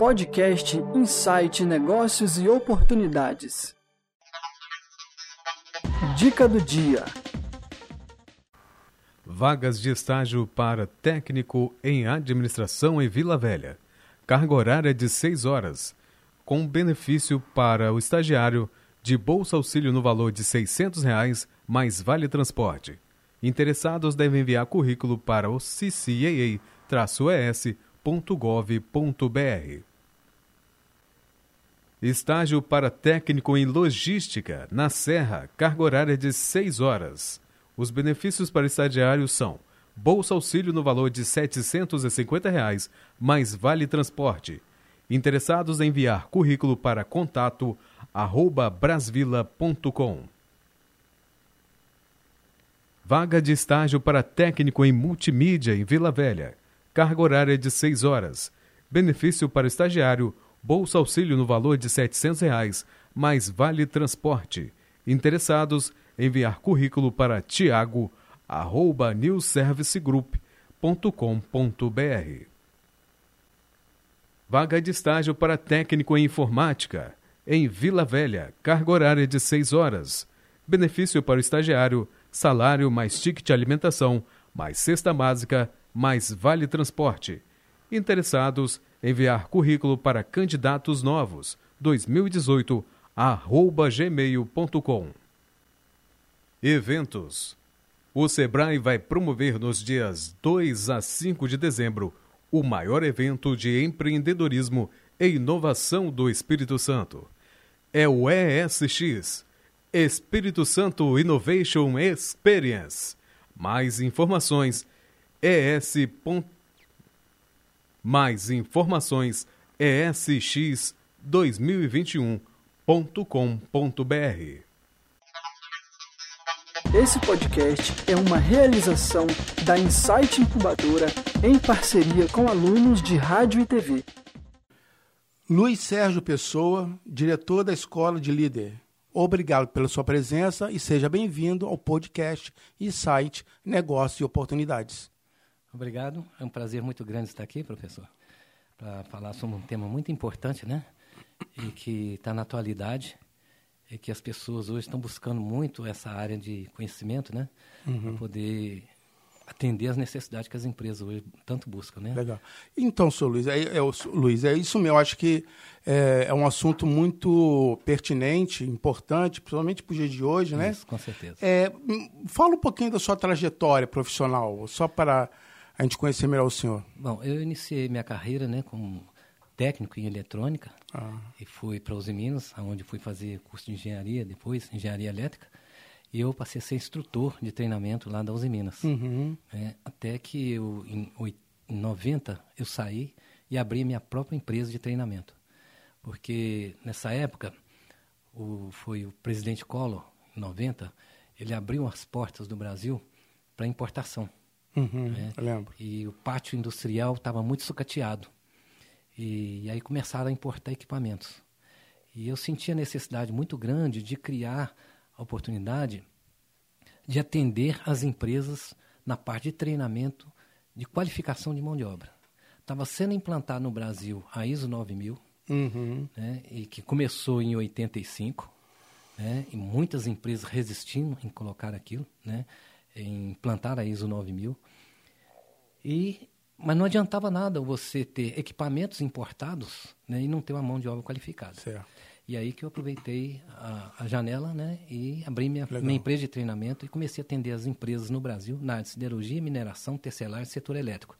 Podcast Insight Negócios e Oportunidades. Dica do dia. Vagas de estágio para técnico em administração em Vila Velha. Carga horária de 6 horas, com benefício para o estagiário de bolsa auxílio no valor de 600 reais, mais vale transporte. Interessados devem enviar currículo para o ccaa-es.gov.br. Estágio para técnico em logística, na Serra, carga horária de 6 horas. Os benefícios para estagiários são Bolsa Auxílio no valor de 750 reais, mais vale transporte. Interessados em enviar currículo para contato arroba brasvila.com. Vaga de estágio para técnico em multimídia em Vila Velha. Carga horária de 6 horas. Benefício para estagiário, bolsa auxílio no valor de 700 reais, mais vale transporte. Interessados, enviar currículo para tiago@newservicegroup.com.br. Vaga de estágio para técnico em informática em Vila Velha, carga horária de 6 horas. Benefício para o estagiário, salário mais ticket alimentação, mais cesta básica, mais vale transporte. Interessados, enviar currículo para candidatos novos 2018 arroba gmail.com. Eventos. O Sebrae vai promover nos dias 2 a 5 de dezembro o maior evento de empreendedorismo e inovação do Espírito Santo. É o ESX, Espírito Santo Innovation Experience. Mais informações, es. Mais informações, esx2021.com.br. Esse podcast é uma realização da Insight Incubadora em parceria com alunos de rádio e TV. Luiz Sérgio Pessoa, diretor da Escola de Líder. Obrigado pela sua presença e seja bem-vindo ao podcast Insight Negócios e Oportunidades. Obrigado, é um prazer muito grande estar aqui, professor, para falar sobre um tema muito importante, né? E que está na atualidade é que as pessoas hoje estão buscando muito essa área de conhecimento, né? Uhum. Para poder atender as necessidades que as empresas hoje tanto buscam, né? Legal. Então, senhor Luiz, é, é, Luiz, é isso mesmo. Eu acho que é, é um assunto muito pertinente, importante, principalmente para o dia de hoje, né? Isso, com certeza. É, fala um pouquinho da sua trajetória profissional, só para a gente conhecer melhor o senhor. Bom, eu iniciei minha carreira, né, como técnico em eletrônica ah. e fui para os Minas, onde fui fazer curso de engenharia, depois engenharia elétrica. E eu passei a ser instrutor de treinamento lá da Uzi Minas. Uhum. É, até que eu, em, em 90 eu saí e abri minha própria empresa de treinamento. Porque nessa época, o, foi o presidente Collor, em 90, ele abriu as portas do Brasil para importação. Uhum, né? Lembro. E o pátio industrial estava muito sucateado. E, e aí começaram a importar equipamentos. E eu senti a necessidade muito grande de criar a oportunidade de atender as empresas na parte de treinamento, de qualificação de mão de obra. Estava sendo implantado no Brasil a ISO 9000, uhum. né, e que começou em 85, né, e muitas empresas resistindo em colocar aquilo, né, em implantar a ISO 9000. E mas não adiantava nada você ter equipamentos importados né, e não ter uma mão de obra qualificada. Certo. E aí que eu aproveitei a, a janela né, e abri minha, minha, empresa de treinamento e comecei a atender as empresas no Brasil na área de siderurgia, mineração, tecelar e setor elétrico.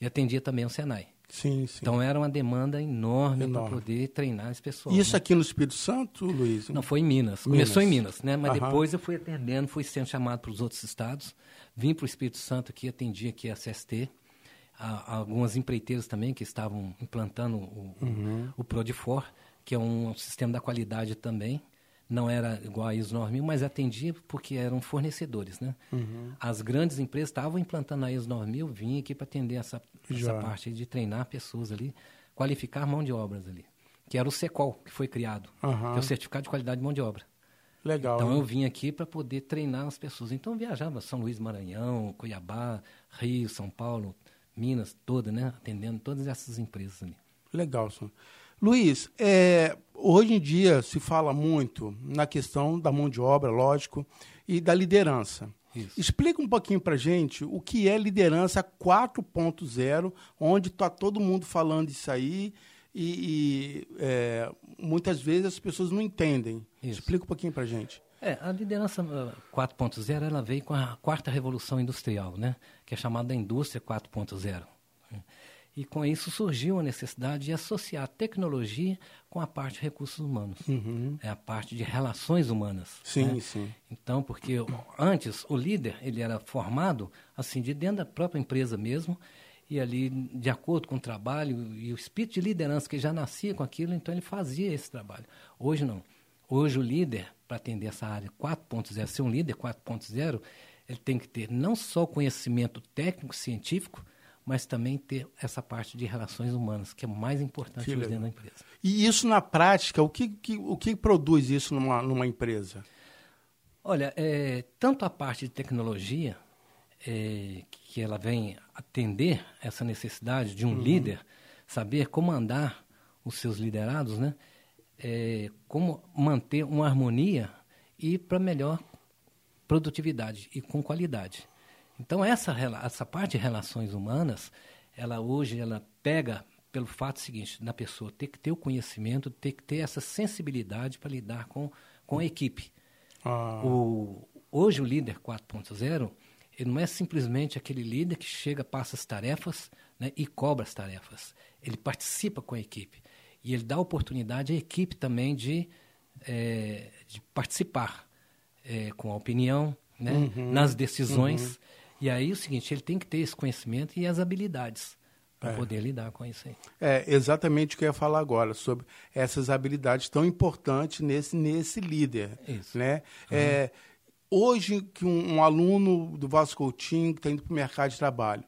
E atendia também o Senai. Sim, sim. Então era uma demanda enorme, enorme. para poder treinar esse pessoal. Isso né? aqui no Espírito Santo, Luiz? Não, foi em Minas. Minas. Começou em Minas, né? Mas Aham. depois eu fui atendendo, fui sendo chamado para os outros estados. Vim para o Espírito Santo aqui, atendi aqui a CST algumas empreiteiras também que estavam implantando o, uhum. o Prodifor, que é um sistema da qualidade também. Não era igual a ISO 9000, mas atendia porque eram fornecedores, né? Uhum. As grandes empresas estavam implantando a ISO 9000, vinha aqui para atender essa, essa parte de treinar pessoas ali, qualificar mão de obras ali. Que era o SECOL, que foi criado, uhum. que é o Certificado de Qualidade de Mão de Obra. Legal. Então eu vim aqui para poder treinar as pessoas. Então eu viajava São Luís, Maranhão, Cuiabá, Rio, São Paulo, Minas toda, né? Atendendo todas essas empresas ali. Legal, senhor. Luiz, é, hoje em dia se fala muito na questão da mão de obra, lógico, e da liderança. Isso. Explica um pouquinho para gente o que é liderança 4.0, onde está todo mundo falando isso aí e, e é, muitas vezes as pessoas não entendem. Isso. Explica um pouquinho para gente. É, a liderança 4.0 ela veio com a quarta revolução industrial, né? que é chamada indústria 4.0. E com isso surgiu a necessidade de associar a tecnologia com a parte de recursos humanos. Uhum. É a parte de relações humanas. Sim, né? sim. Então, porque antes o líder ele era formado assim de dentro da própria empresa mesmo e ali de acordo com o trabalho e o espírito de liderança que já nascia com aquilo, então ele fazia esse trabalho. Hoje não. Hoje o líder, para atender essa área 4.0, ser um líder 4.0, ele tem que ter não só conhecimento técnico, científico, mas também ter essa parte de relações humanas, que é mais importante dentro da empresa. E isso na prática, o que, que o que produz isso numa, numa empresa? Olha, é, tanto a parte de tecnologia, é, que ela vem atender essa necessidade de um uhum. líder, saber comandar os seus liderados, né? É, como manter uma harmonia e para melhor produtividade e com qualidade. Então essa essa parte de relações humanas, ela hoje ela pega pelo fato seguinte, da pessoa ter que ter o conhecimento, ter que ter essa sensibilidade para lidar com, com a equipe. Ah. O, hoje o líder 4.0, ele não é simplesmente aquele líder que chega, passa as tarefas né, e cobra as tarefas. Ele participa com a equipe. E ele dá oportunidade à equipe também de, é, de participar é, com a opinião, né, uhum. nas decisões. Uhum. E aí o seguinte, ele tem que ter esse conhecimento e as habilidades para é. poder lidar com isso aí. É exatamente o que eu ia falar agora, sobre essas habilidades tão importantes nesse, nesse líder. Isso. Né? Uhum. É, hoje, que um, um, aluno do Vasco Coutinho que está indo para o mercado de trabalho,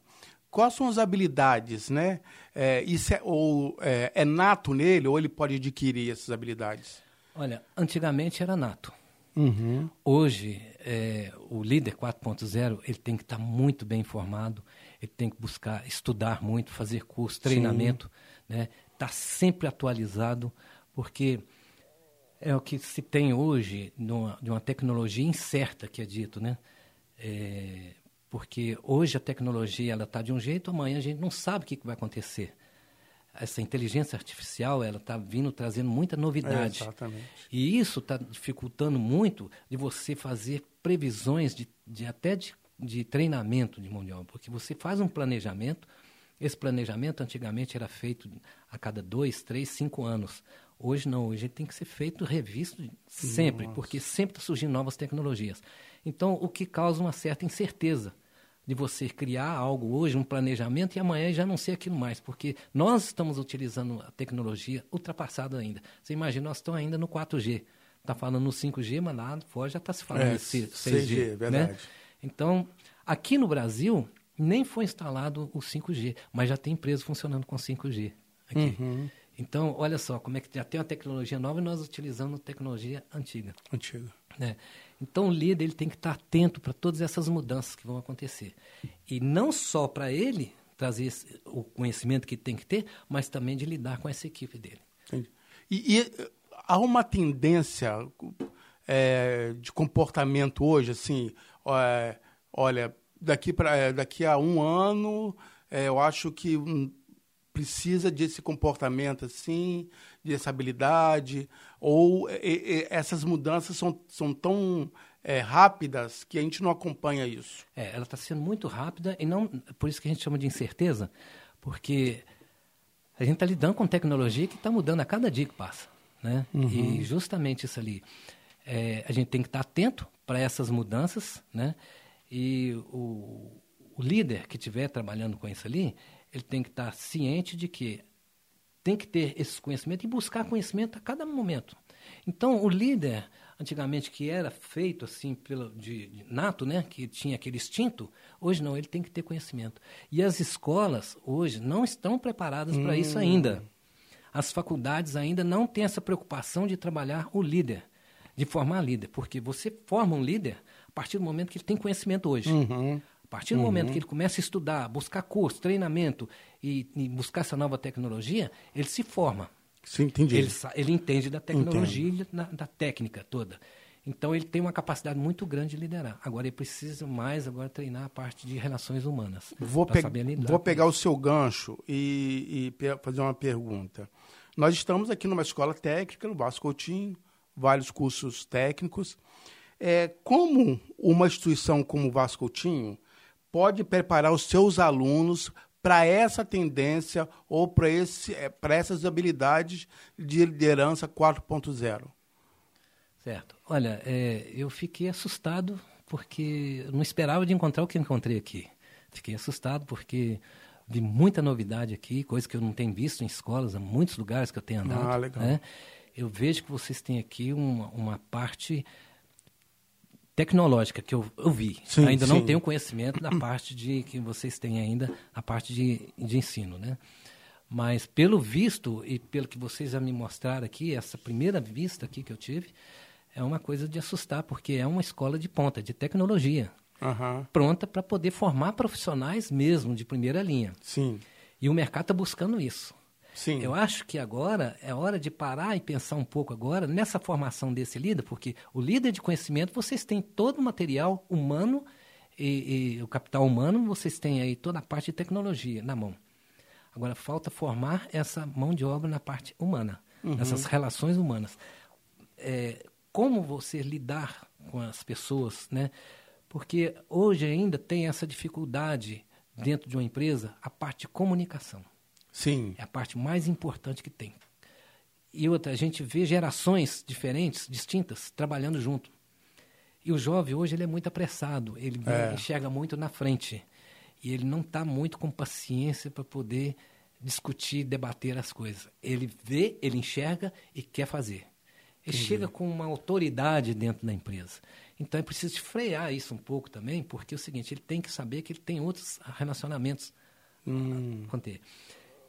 quais são as habilidades, né? É, isso é, ou, é, é nato nele ou ele pode adquirir essas habilidades? Olha, antigamente era nato. Uhum. Hoje, é, o líder 4.0 ele tem que estar tá muito bem informado, ele tem que buscar estudar muito, fazer curso, treinamento, né? Tá sempre atualizado, porque é o que se tem hoje numa, de uma tecnologia incerta que é dito, né? É, porque hoje a tecnologia ela está de um jeito, amanhã a gente não sabe o que, que vai acontecer essa inteligência artificial ela está vindo trazendo muita novidade. É, exatamente. E isso está dificultando muito de você fazer previsões de, de até de, de treinamento de mão de obra, porque você faz um planejamento. Esse planejamento antigamente era feito a cada dois, três, cinco anos. Hoje não, hoje tem que ser feito, revisto sempre, Nossa. porque sempre está surgindo novas tecnologias. Então, o que causa uma certa incerteza de você criar algo hoje, um planejamento, e amanhã já não ser aquilo mais, porque nós estamos utilizando a tecnologia ultrapassada ainda. Você imagina, nós estamos ainda no 4G. Está falando no 5G, mas lá fora já está se falando é, 6G. 6G né? verdade. Né? Então, aqui no Brasil, nem foi instalado o 5G, mas já tem empresa funcionando com 5G. Aqui. Uhum. Então, olha só, como é que já tem uma tecnologia nova e nós utilizando tecnologia antiga. Antiga. Né? Então, o líder ele tem que estar atento para todas essas mudanças que vão acontecer. E não só para ele trazer esse, o conhecimento que tem que ter, mas também de lidar com essa equipe dele. E, e há uma tendência é, de comportamento hoje, assim, é, olha, daqui, pra, é, daqui a um ano, é, eu acho que precisa desse comportamento assim, dessa habilidade, ou e, e, essas mudanças são, são tão é, rápidas que a gente não acompanha isso? É, ela está sendo muito rápida e não por isso que a gente chama de incerteza, porque a gente está lidando com tecnologia que está mudando a cada dia que passa, né? Uhum. E justamente isso ali, é, a gente tem que estar tá atento para essas mudanças, né? E o, o líder que estiver trabalhando com isso ali, ele tem que estar ciente de que tem que ter esse conhecimento e buscar conhecimento a cada momento. Então, o líder, antigamente, que era feito assim pelo de, de, nato, né, que tinha aquele instinto, hoje não, ele tem que ter conhecimento. E as escolas hoje não estão preparadas hum. para isso ainda. As faculdades ainda não têm essa preocupação de trabalhar o líder, de formar líder, porque você forma um líder a partir do momento que ele tem conhecimento hoje. Uhum. A partir do uhum. momento que ele começa a estudar, buscar curso, treinamento e, e, buscar essa nova tecnologia, ele se forma. Sim, entendi. Ele, ele entende da tecnologia, da, da técnica toda. Então ele tem uma capacidade muito grande de liderar. Agora ele precisa mais agora treinar a parte de relações humanas. Vou, pe vou pegar o seu gancho e, e, fazer uma pergunta. Nós estamos aqui numa escola técnica, no Vasco Coutinho, vários cursos técnicos. É, como uma instituição como o Vasco Coutinho pode preparar os seus alunos para essa tendência ou para é, essas habilidades de liderança 4.0? Certo. Olha, é, eu fiquei assustado porque não esperava de encontrar o que encontrei aqui. Fiquei assustado porque vi muita novidade aqui, coisa que eu não tenho visto em escolas, em muitos lugares que eu tenho andado. Ah, legal. Né? Eu vejo que vocês têm aqui uma, uma parte tecnológica que eu, eu vi. Sim, ainda sim. não tenho conhecimento da parte de que vocês têm ainda, a parte de, de ensino, né? Mas pelo visto e pelo que vocês já me mostraram aqui, essa primeira vista aqui que eu tive, é uma coisa de assustar, porque é uma escola de ponta, de tecnologia. Uhum. Pronta para poder formar profissionais mesmo, de primeira linha. Sim. E o mercado está buscando isso. Sim. Eu acho que agora é hora de parar e pensar um pouco agora nessa formação desse líder, porque o líder de conhecimento, vocês têm todo o material humano e, e o capital humano, vocês têm aí toda a parte de tecnologia na mão. Agora, falta formar essa mão de obra na parte humana, uhum. nessas relações humanas. É, como você lidar com as pessoas, né? Porque hoje ainda tem essa dificuldade dentro de uma empresa, a parte de comunicação. Sim. É a parte mais importante que tem. E outra, a gente vê gerações diferentes, distintas, trabalhando junto. E o jovem hoje ele é muito apressado, ele é. enxerga muito na frente. E ele não está muito com paciência para poder discutir, debater as coisas. Ele vê, ele enxerga e quer fazer. Ele Entendi. chega com uma autoridade dentro da empresa. Então é preciso frear isso um pouco também, porque é o seguinte, ele tem que saber que ele tem outros relacionamentos hum. a conter.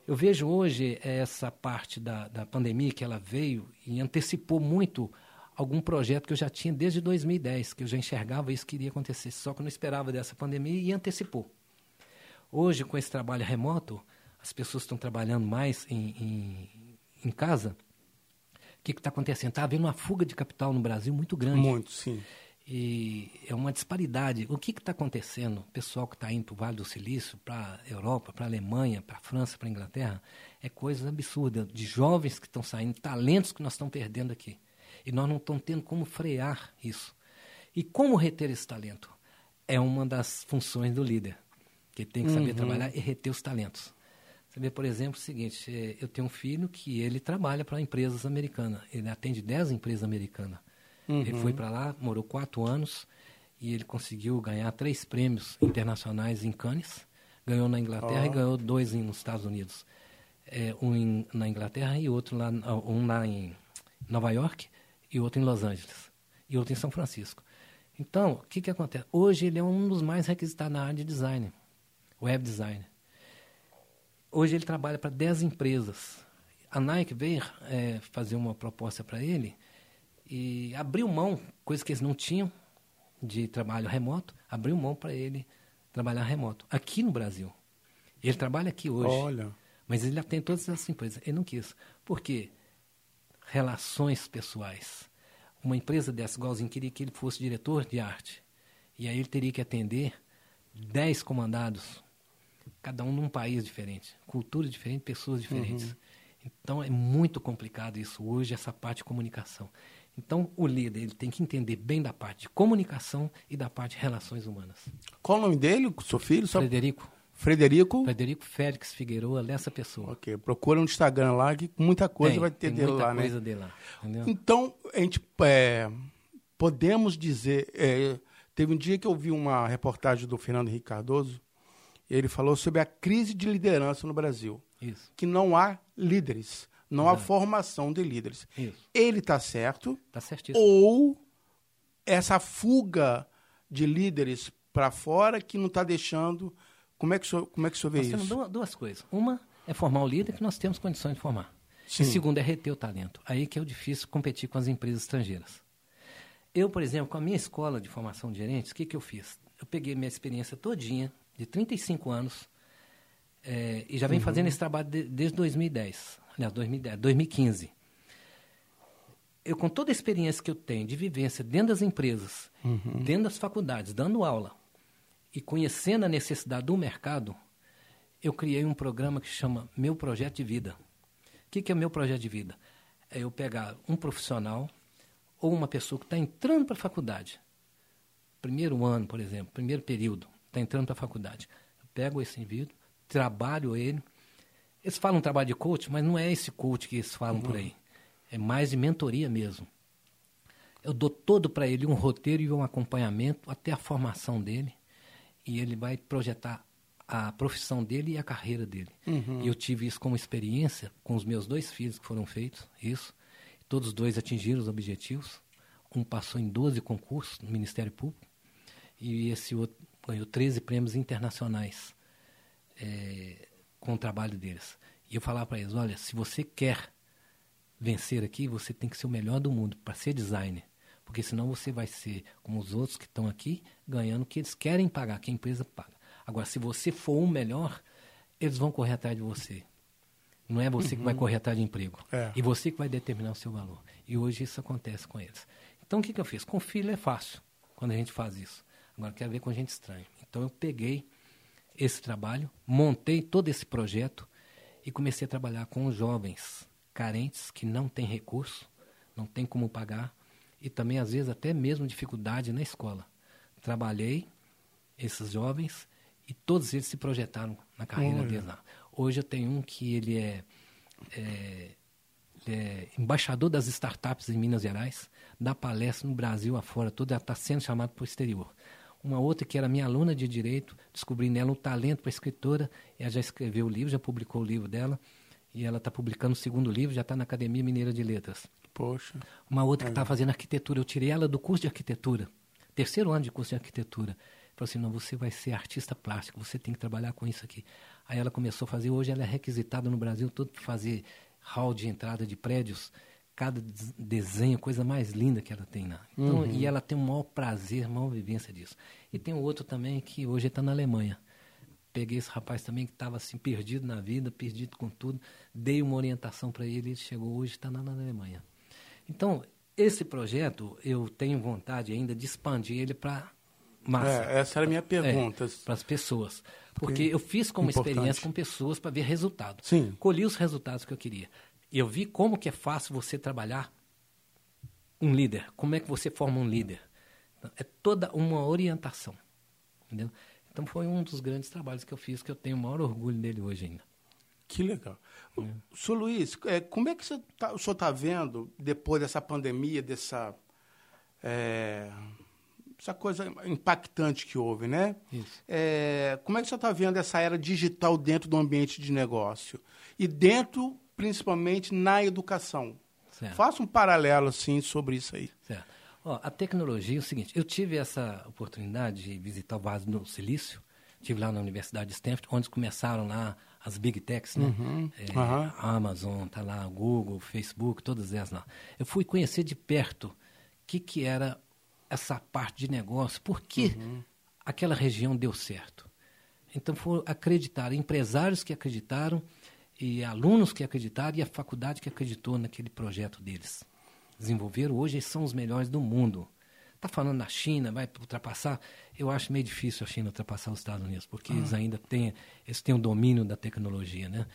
Eu vejo hoje essa parte da, da pandemia que ela veio e antecipou muito algum projeto que eu já tinha desde 2010, que eu já enxergava isso que iria acontecer, só que eu não esperava dessa pandemia e antecipou. Hoje, com esse trabalho remoto, as pessoas estão trabalhando mais em, em, em casa, o que está acontecendo? Está havendo uma fuga de capital no Brasil muito grande. Muito, sim. E é uma disparidade. O que está acontecendo? O pessoal que está indo para o Vale do Silício, para a Europa, para a Alemanha, para a França, para a Inglaterra, é coisa absurda. De jovens que estão saindo, talentos que nós estamos perdendo aqui. E nós não estamos tendo como frear isso. E como reter esse talento? É uma das funções do líder, que tem que saber uhum. trabalhar e reter os talentos. Vê, por exemplo, o seguinte: é, eu tenho um filho que ele trabalha para empresas americanas. Ele atende 10 empresas americanas. Uhum. Ele foi para lá, morou quatro anos e ele conseguiu ganhar três prêmios internacionais em Cannes. Ganhou na Inglaterra oh. e ganhou dois nos Estados Unidos. É, um em, na Inglaterra e outro lá, um lá em Nova York e outro em Los Angeles e outro em São Francisco. Então, o que, que acontece? Hoje ele é um dos mais requisitados na área de design, web design. Hoje ele trabalha para 10 empresas. A Nike veio é, fazer uma proposta para ele e abriu mão, coisa que eles não tinham de trabalho remoto, abriu mão para ele trabalhar remoto, aqui no Brasil. Ele trabalha aqui hoje. Olha. Mas ele tem todas essas empresas. Ele não quis. Por quê? Relações pessoais. Uma empresa dessa, igualzinho, queria que ele fosse diretor de arte. E aí ele teria que atender 10 comandados cada um num país diferente, cultura diferente, pessoas diferentes. Uhum. Então é muito complicado isso hoje, essa parte de comunicação. Então o líder ele tem que entender bem da parte de comunicação e da parte de relações humanas. Qual o nome dele, seu filho? Frederico. Frederico? Frederico Félix Figueroa, dessa pessoa. Ok, procura no Instagram lá que muita coisa tem, vai ter dele lá, né? Dele lá, então, a gente é, podemos dizer, é, teve um dia que eu vi uma reportagem do Fernando Henrique Cardoso ele falou sobre a crise de liderança no Brasil. Isso. Que não há líderes, não Exato. há formação de líderes. Isso. Ele está certo. Está certíssimo. Ou essa fuga de líderes para fora que não está deixando. Como é que o senhor, como é que o senhor vê nós isso? Temos duas coisas. Uma é formar o líder que nós temos condições de formar. Sim. E segundo é reter o talento. Aí que é o difícil competir com as empresas estrangeiras. Eu, por exemplo, com a minha escola de formação de gerentes, o que, que eu fiz? eu peguei minha experiência todinha, de 35 anos, é, e já venho uhum. fazendo esse trabalho de, desde 2010, aliás, 2010, 2015. Eu, com toda a experiência que eu tenho de vivência dentro das empresas, uhum. dentro das faculdades, dando aula, e conhecendo a necessidade do mercado, eu criei um programa que chama Meu Projeto de Vida. O que, que é meu projeto de vida? É eu pegar um profissional ou uma pessoa que está entrando para a faculdade, primeiro ano, por exemplo, primeiro período, está entrando para a faculdade. Eu pego esse indivíduo, trabalho ele. Eles falam trabalho de coach, mas não é esse coach que eles falam uhum. por aí. É mais de mentoria mesmo. Eu dou todo para ele um roteiro e um acompanhamento até a formação dele. E ele vai projetar a profissão dele e a carreira dele. Uhum. E eu tive isso como experiência com os meus dois filhos que foram feitos, isso. Todos os dois atingiram os objetivos. Um passou em 12 concursos no Ministério Público e esse outro ganhou 13 prêmios internacionais é, com o trabalho deles. E eu falava para eles, olha, se você quer vencer aqui, você tem que ser o melhor do mundo para ser designer. Porque senão você vai ser como os outros que estão aqui, ganhando o que eles querem pagar, que a empresa paga. Agora, se você for o melhor, eles vão correr atrás de você. Não é você uhum. que vai uhum. correr atrás de emprego. É. E você que vai determinar o seu valor. E hoje isso acontece com eles. Então, o que, que eu fiz? Com filho é fácil, quando a gente faz isso. Agora, quero ver com gente estranha. Então, eu peguei esse trabalho, montei todo esse projeto e comecei a trabalhar com os jovens carentes que não têm recurso, não têm como pagar e também, às vezes, até mesmo dificuldade na escola. Trabalhei esses jovens e todos eles se projetaram na carreira Olha. deles lá. Hoje eu tenho um que ele é, é, é, embaixador das startups em Minas Gerais, dá palestra no Brasil afora, todo está sendo chamado para o exterior. Uma outra que era minha aluna de direito, descobri nela um talento para escritora, ela já escreveu o livro, já publicou o livro dela, e ela está publicando o segundo livro, já está na Academia Mineira de Letras. Poxa. Uma outra que está fazendo arquitetura, eu tirei ela do curso de arquitetura, terceiro ano de curso de arquitetura. Falou assim, não, você vai ser artista plástico, você tem que trabalhar com isso aqui. Aí ela começou a fazer, hoje ela é requisitada no Brasil todo para fazer hall de entrada de prédios, cada desenho, coisa mais linda que ela tem lá. Então, uhum. E ela tem o maior prazer, a maior vivência disso. E tem um outro também que hoje está na Alemanha. Peguei esse rapaz também que estava assim, perdido na vida, perdido com tudo, dei uma orientação para ele, ele chegou hoje, está na, na Alemanha. Então, esse projeto, eu tenho vontade ainda de expandir ele para massa. É, essa era a minha pergunta. É, para as pessoas. Porque eu fiz como Importante. experiência com pessoas para ver resultado. Sim. Colhi os resultados que eu queria. Eu vi como que é fácil você trabalhar um líder. Como é que você forma um líder. É toda uma orientação. Entendeu? Então foi um dos grandes trabalhos que eu fiz, que eu tenho o maior orgulho dele hoje ainda. Que legal. É. Sr. Luiz, é, como é que você tá, o senhor está vendo, depois dessa pandemia, dessa... É, essa coisa impactante que houve, né? É, como é que você está vendo essa era digital dentro do ambiente de negócio? E dentro, principalmente, na educação. Certo. Faça um paralelo, assim, sobre isso aí. Certo. Ó, a tecnologia é o seguinte, eu tive essa oportunidade de visitar o Vale do Silício, tive lá na Universidade de Stanford, onde começaram lá as big techs, né? Uhum, é, uhum. Amazon, tá lá, Google, Facebook, todas elas lá. Eu fui conhecer de perto o que, que era essa parte de negócio, por que uhum. aquela região deu certo. Então, foram acreditar, empresários que acreditaram, e alunos que acreditaram, e a faculdade que acreditou naquele projeto deles. Desenvolveram, hoje eles são os melhores do mundo. Está falando na China, vai ultrapassar. Eu acho meio difícil a China ultrapassar os Estados Unidos, porque uhum. eles ainda têm, eles têm o domínio da tecnologia, né?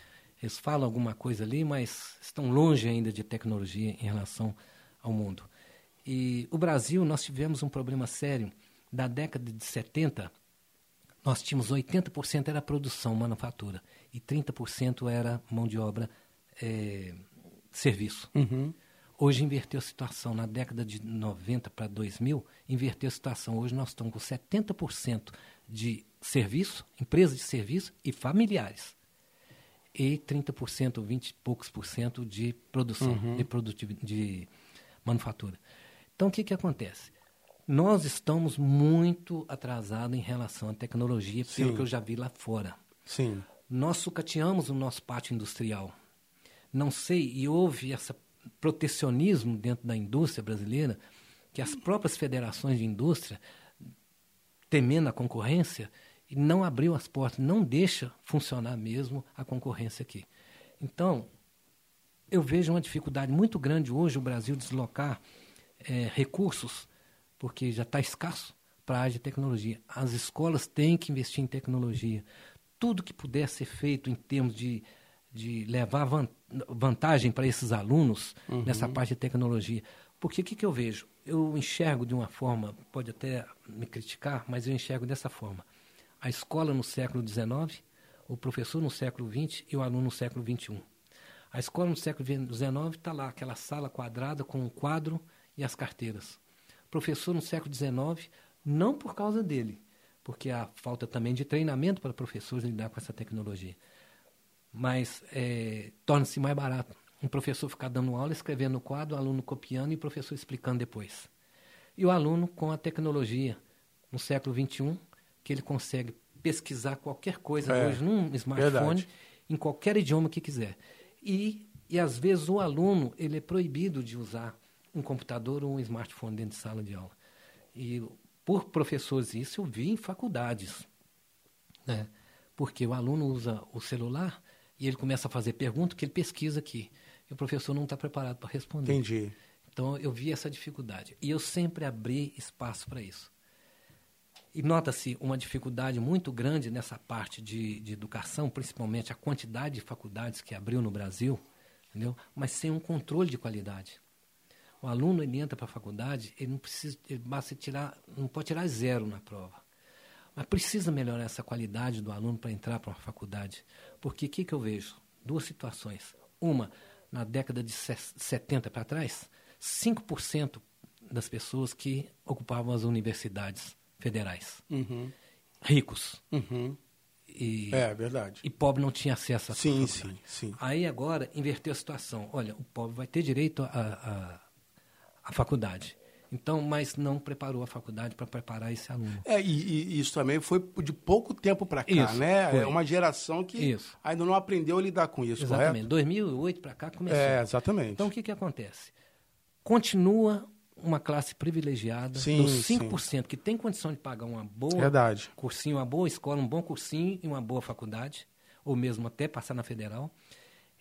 Eles falam alguma coisa ali, mas estão longe ainda de tecnologia em relação ao mundo. E o Brasil, nós tivemos um problema sério. Da década de 70, nós tínhamos 80% era produção, manufatura, e 30% era mão de obra, é, serviço. Uhum. Hoje inverteu a situação. Na década de 90 para 2000, inverteu a situação. Hoje nós estamos com 70% de serviço, empresas de serviço e familiares. E 30%, 20 e poucos por cento de produção, uhum. de, produtividade, de manufatura. Então, o que, que acontece? Nós estamos muito atrasados em relação à tecnologia, Sim. pelo que eu já vi lá fora. Sim. Nós sucateamos o nosso pátio industrial. Não sei, e houve esse protecionismo dentro da indústria brasileira, que as próprias federações de indústria temendo a concorrência não abriu as portas, não deixa funcionar mesmo a concorrência aqui. Então, eu vejo uma dificuldade muito grande hoje o Brasil deslocar é, recursos, porque já está escasso, para a área de tecnologia. As escolas têm que investir em tecnologia. Tudo que puder ser feito em termos de, de levar vantagem para esses alunos uhum. nessa parte de tecnologia. Porque o que, que eu vejo? Eu enxergo de uma forma, pode até me criticar, mas eu enxergo dessa forma. A escola no século XIX, o professor no século XX e o aluno no século XXI. A escola no século XIX está lá, aquela sala quadrada com um quadro e as carteiras. Professor no século XIX, não por causa dele, porque há falta também de treinamento para professores lidar com essa tecnologia. Mas é, torna-se mais barato. Um professor ficar dando aula, escrevendo no quadro, o aluno copiando e o professor explicando depois. E o aluno com a tecnologia, no século XXI, que ele consegue pesquisar qualquer coisa é, hoje num smartphone, verdade. em qualquer idioma que quiser. E, e às vezes o aluno ele é proibido de usar um computador ou um smartphone dentro de sala de aula. E por professores isso eu vi em faculdades, né? Porque o aluno usa o celular e ele começa a fazer perguntas que ele pesquisa aqui. E o professor não está preparado para responder. Entendi. Então eu vi essa dificuldade. E eu sempre abri espaço para isso. E nota-se uma dificuldade muito grande nessa parte de, de, educação, principalmente a quantidade de faculdades que abriu no Brasil, entendeu? mas sem um controle de qualidade. O aluno ele entra para a faculdade, ele não precisa, ele basta tirar, não pode tirar zero na prova. Mas precisa melhorar essa qualidade do aluno para entrar para uma faculdade. Porque o que, que eu vejo? Duas situações. Uma, na década de 70 para trás, 5% das pessoas que ocupavam as universidades federais. Uhum. Ricos. Uhum. E, é, verdade. E pobre não tinha acesso a sim, sim, sim. Aí agora inverteu a situação. Olha, o pobre vai ter direito a, a a faculdade. Então, mas não preparou a faculdade para preparar esse aluno. É, e, e, isso também foi de pouco tempo para cá, isso, né? Foi. É uma geração que isso. ainda não aprendeu a lidar com isso, Exatamente. correto? 2008 para cá começou. É, exatamente. Então, o que, que acontece? Continua uma classe privilegiada, sim, dos 5%, sim. que tem condição de pagar uma boa Verdade. cursinho, uma boa escola, um bom cursinho e uma boa faculdade, ou mesmo até passar na federal.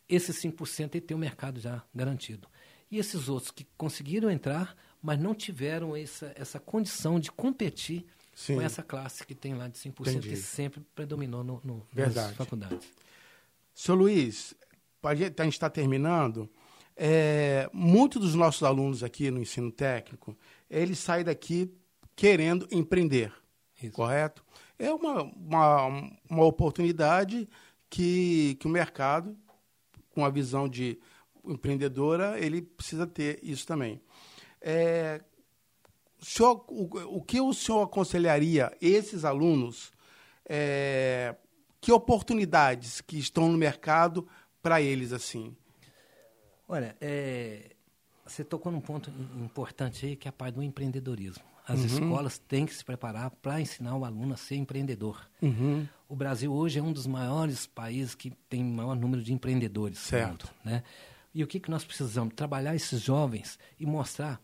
Esses 5% tem o mercado já garantido. E esses outros que conseguiram entrar, mas não tiveram essa, essa condição de competir Sim. com essa classe que tem lá de 5% Entendi. que sempre predominou no, no, nas faculdades. Seu Luiz, a gente está terminando. É, muitos dos nossos alunos aqui no ensino técnico, eles saem daqui querendo empreender, Isso. correto? É uma, uma, uma oportunidade que, que o mercado, com a visão de empreendedora, ele precisa ter isso também. É, o, senhor, o, o, que o senhor aconselharia esses alunos? É, que oportunidades que estão no mercado para eles assim? Olha, é, você tocou num ponto importante aí que é a parte do empreendedorismo. As uhum. escolas têm que se preparar para ensinar o aluno a ser empreendedor. Uhum. O Brasil hoje é um dos maiores países que tem maior número de empreendedores. Certo. Mundo, né? E o que, que nós precisamos? Trabalhar esses jovens e mostrar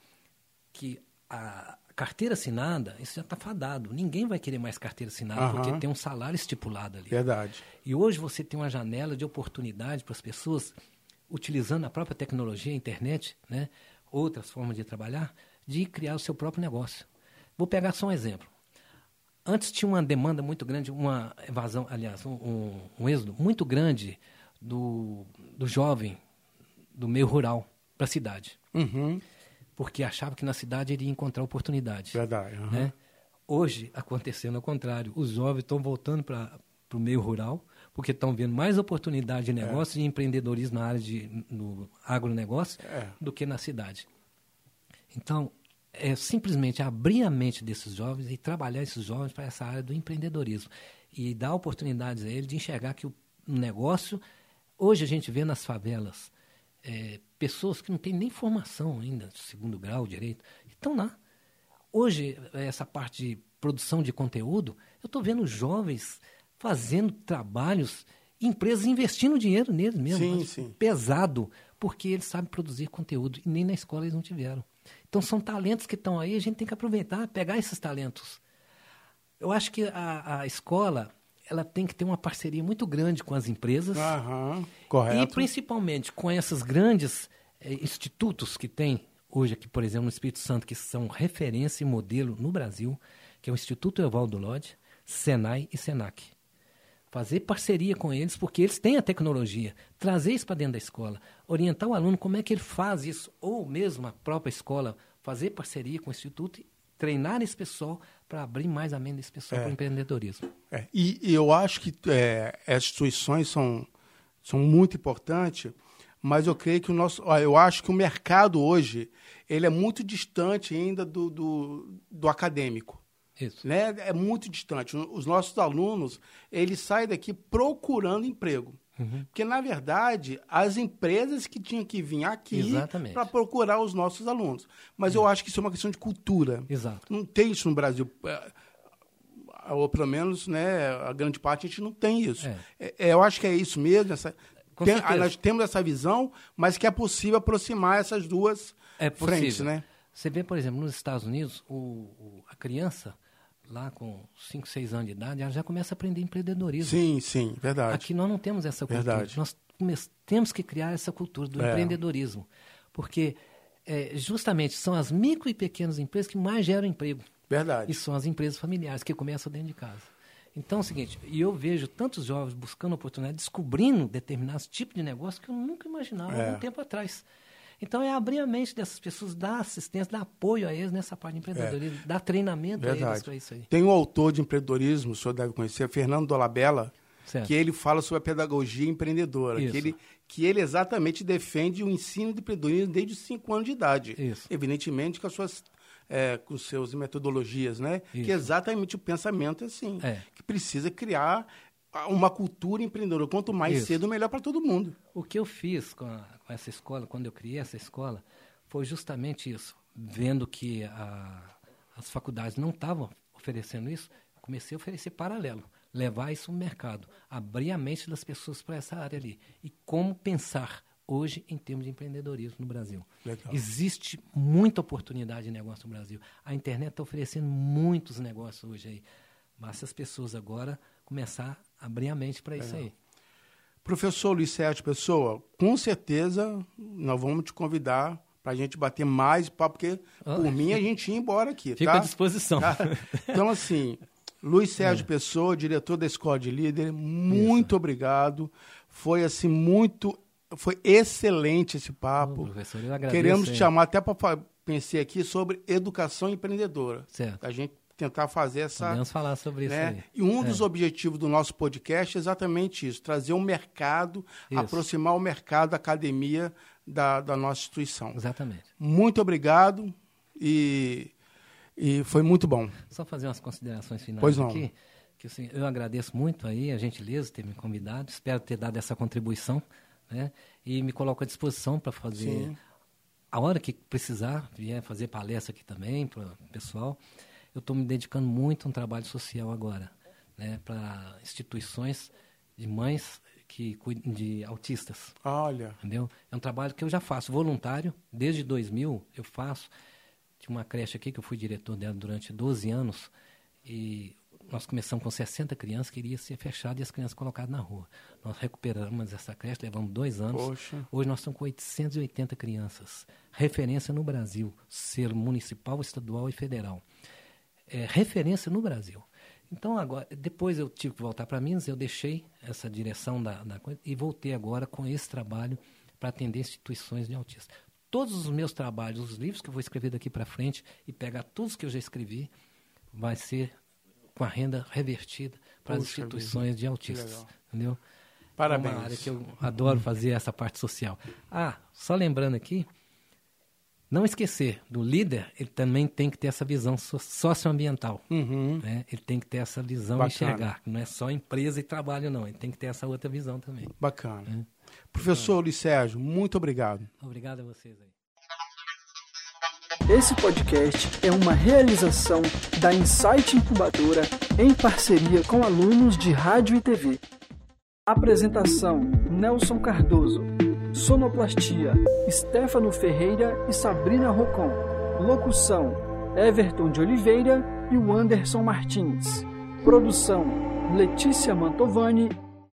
que a carteira assinada, isso já está fadado. Ninguém vai querer mais carteira assinada uhum. porque tem um salário estipulado ali. Verdade. E hoje você tem uma janela de oportunidade para as pessoas, utilizando a própria tecnologia, a internet, né, outras formas de trabalhar, de criar o seu próprio negócio. Vou pegar só um exemplo. Antes tinha uma demanda muito grande, uma evasão, aliás, um, um, um êxodo muito grande do, do jovem do meio rural para a cidade. Uhum. Porque achava que na cidade iria encontrar oportunidade. Verdade. Uhum. Né? Hoje, acontecendo ao contrário, os jovens estão voltando para o meio rural, porque estão vendo mais oportunidade de é. negócio é. e empreendedorismo na área de no agronegócio é. do que na cidade. Então, é simplesmente abrir a mente desses jovens e trabalhar esses jovens para essa área do empreendedorismo. E dar oportunidades a eles de enxergar que o negócio. Hoje a gente vê nas favelas é, pessoas que não têm nem formação ainda, segundo grau, direito, estão lá. Hoje, essa parte de produção de conteúdo, eu estou vendo jovens fazendo trabalhos, empresas investindo dinheiro neles mesmo, sim, sim. pesado, porque eles sabem produzir conteúdo e nem na escola eles não tiveram. Então são talentos que estão aí, a gente tem que aproveitar, pegar esses talentos. Eu acho que a, a escola ela tem que ter uma parceria muito grande com as empresas Aham, correto. e principalmente com esses grandes eh, institutos que tem hoje aqui, por exemplo, no Espírito Santo, que são referência e modelo no Brasil, que é o Instituto Evaldo Lodge, Senai e Senac. Fazer parceria com eles, porque eles têm a tecnologia, trazer isso para dentro da escola, orientar o aluno como é que ele faz isso, ou mesmo a própria escola, fazer parceria com o Instituto treinar esse pessoal para abrir mais a mente desse pessoal É. para o empreendedorismo. É, e, e eu acho que é, as instituições são, são muito importantes, mas eu creio que o nosso, ó, eu acho que o mercado hoje ele é muito distante ainda do, do, do acadêmico. Isso. Né? É muito distante. Os nossos alunos, eles saem daqui procurando emprego. Uhum. Porque, na verdade, as empresas que tinham que vir aqui para procurar os nossos alunos. Mas eu acho que isso é uma questão de cultura. Exato. Não tem isso no Brasil. É, Ou pelo menos, né, a grande parte a gente não tem isso. É. É, é, eu acho que é isso mesmo. Essa, tem- nós temos essa visão, mas que é possível aproximar essas duas É frentes, né? Você vê, por exemplo, nos Estados Unidos, o, o- a criança, lá com 5, 6 anos de idade, ela já começa a aprender empreendedorismo. Sim, sim, verdade. Aqui nós não temos essa cultura. Verdade. Nós temos que criar essa cultura do É. empreendedorismo. Porque é, justamente são as micro e pequenas empresas que mais geram emprego. Verdade. E são as empresas familiares que começam dentro de casa. Então é o seguinte, e eu vejo tantos jovens buscando oportunidade, descobrindo determinados tipos de negócio que eu nunca imaginava há É. algum tempo atrás. Então é abrir a mente dessas pessoas, dar assistência, dar apoio a eles nessa parte de empreendedorismo, dar treinamento a eles É. Verdade. para isso aí. Tem um autor de empreendedorismo, o senhor deve conhecer, Fernando Dolabella, Certo. que ele fala sobre a pedagogia empreendedora, Isso. que ele, que ele exatamente defende o ensino de empreendedorismo desde os 5 anos de idade. Isso. Evidentemente com as suas é, com suas metodologias, né? Isso. Que exatamente o pensamento é assim, É. que precisa criar uma cultura empreendedora. Quanto mais Isso. cedo, melhor para todo mundo. O que eu fiz com, a- com essa escola, quando eu criei essa escola, foi justamente isso. Vendo que a- as faculdades não estavam oferecendo isso, comecei a oferecer paralelo. Levar isso no mercado. Abrir a mente das pessoas para essa área ali. E como pensar hoje em termos de empreendedorismo no Brasil. Legal. Existe muita oportunidade de negócio no Brasil. A internet está oferecendo muitos negócios hoje aí. Basta as pessoas agora começar abrir a mente para isso aí. Professor Luiz Sérgio Pessoa, com certeza nós vamos te convidar para a gente bater mais papo, porque Ah. por mim a gente ia embora aqui, Fico tá? à disposição. Tá? Então, assim, Luiz É. Sérgio Pessoa, diretor da Escola de Líder, muito obrigado. Foi, assim, muito... Foi excelente esse papo. professor, eu agradeço. Queremos te chamar até para pensar aqui sobre educação empreendedora. Certo. A gente tentar fazer essa... Podemos falar sobre isso né? E um É. dos objetivos do nosso podcast é exatamente isso: trazer um mercado, Isso. aproximar o mercado da academia da, da nossa instituição. Exatamente. Muito obrigado e, e foi muito bom. Só fazer umas considerações finais Pois não. aqui. Que, assim, eu agradeço muito aí a gentileza de ter me convidado. Espero ter dado essa contribuição. Né? E me coloco à disposição para fazer Sim. a hora que precisar, vier fazer palestra aqui também para o pessoal. Eu estou me dedicando muito a um trabalho social agora, né? para instituições de mães que cuidam de autistas. Olha, Entendeu? É um trabalho que eu já faço voluntário, desde 2000 eu faço. Tinha uma creche aqui que eu fui diretor dela durante 12 anos e nós começamos com 60 crianças que iria ser fechado e as crianças colocadas na rua. Nós recuperamos essa creche, levamos dois anos. Poxa. Hoje nós estamos com 880 crianças. Referência no Brasil, selo municipal, estadual e federal. É, referência no Brasil. Então, agora, depois eu tive que voltar para Minas, eu deixei essa direção da, da coisa e voltei agora com esse trabalho para atender instituições de autistas. Todos os meus trabalhos, os livros que eu vou escrever daqui para frente e pegar todos que eu já escrevi, vai ser com a renda revertida para as instituições de autistas. legal. Entendeu? Parabéns. É uma área que eu adoro fazer essa parte social. Ah, só lembrando aqui, não esquecer, do líder, ele também tem que ter essa visão so- socioambiental. Uhum. Né? Ele tem que ter essa visão Bacana. enxergar. Não é só empresa e trabalho, não. Ele tem que ter essa outra visão também. bacana. É. Professor Luiz Sérgio, muito obrigado. Obrigado a vocês aí. Esse podcast é uma realização da Insight Incubadora em parceria com alunos de rádio e TV. Apresentação: Nelson Cardoso. Sonoplastia: Stefano Ferreira e Sabrina Rocon. Locução: Everton de Oliveira e o Anderson Martins. Produção Letícia Mantovani